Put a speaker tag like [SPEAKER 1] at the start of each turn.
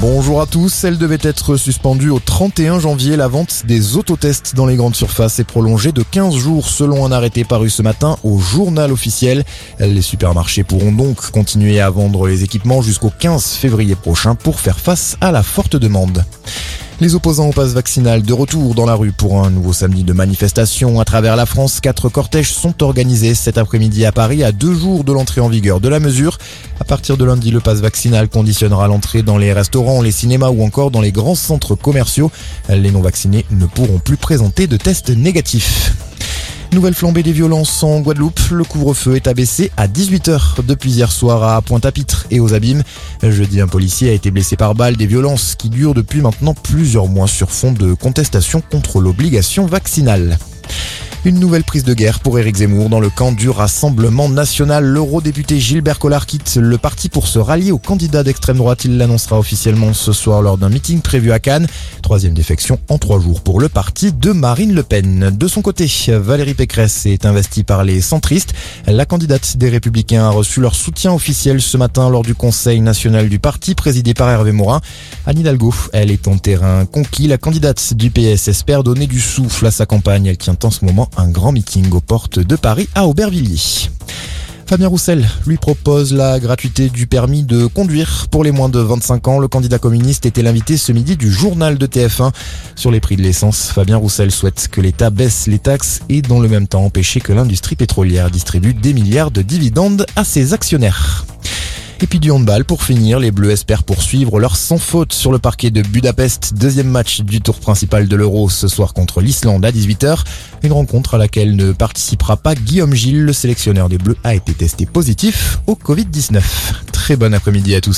[SPEAKER 1] Bonjour à tous, elle devait être suspendue au 31 janvier. La vente des autotests dans les grandes surfaces est prolongée de 15 jours selon un arrêté paru ce matin au journal officiel. Les supermarchés pourront donc continuer à vendre les équipements jusqu'au 15 février prochain pour faire face à la forte demande. Les opposants au pass vaccinal de retour dans la rue pour un nouveau samedi de manifestation à travers la France. Quatre cortèges sont organisés cet après-midi à Paris à deux jours de l'entrée en vigueur de la mesure. À partir de lundi, le pass vaccinal conditionnera l'entrée dans les restaurants, les cinémas ou encore dans les grands centres commerciaux. Les non vaccinés ne pourront plus présenter de tests négatifs. Nouvelle flambée des violences en Guadeloupe. Le couvre-feu est abaissé à 18h depuis hier soir à Pointe-à-Pitre et aux Abîmes. Jeudi, un policier a été blessé par balle. Des violences qui durent depuis maintenant plusieurs mois sur fond de contestation contre l'obligation vaccinale. Une nouvelle prise de guerre pour Éric Zemmour dans le camp du Rassemblement National. L'eurodéputé Gilbert Collard quitte le parti pour se rallier au candidat d'extrême droite. Il l'annoncera officiellement ce soir lors d'un meeting prévu à Cannes. Troisième défection en trois jours pour le parti de Marine Le Pen. De son côté, Valérie Pécresse est investie par les centristes. La candidate des Républicains a reçu leur soutien officiel ce matin lors du Conseil national du parti présidé par Hervé Morin. Anne Hidalgo, elle est en terrain conquis. La candidate du PS espère donner du souffle à sa campagne. Elle tient en ce moment un grand meeting aux portes de Paris à Aubervilliers. Fabien Roussel lui propose la gratuité du permis de conduire pour les moins de 25 ans. Le candidat communiste était l'invité ce midi du journal de TF1 sur les prix de l'essence. Fabien Roussel souhaite que l'État baisse les taxes et dans le même temps empêcher que l'industrie pétrolière distribue des milliards de dividendes à ses actionnaires. Et puis du handball pour finir, les Bleus espèrent poursuivre leur sans faute sur le parquet de Budapest. Deuxième match du tour principal de l'Euro ce soir contre l'Islande à 18h. Une rencontre à laquelle ne participera pas Guillaume Gilles, le sélectionneur des Bleus a été testé positif au Covid-19. Très bon après-midi à tous.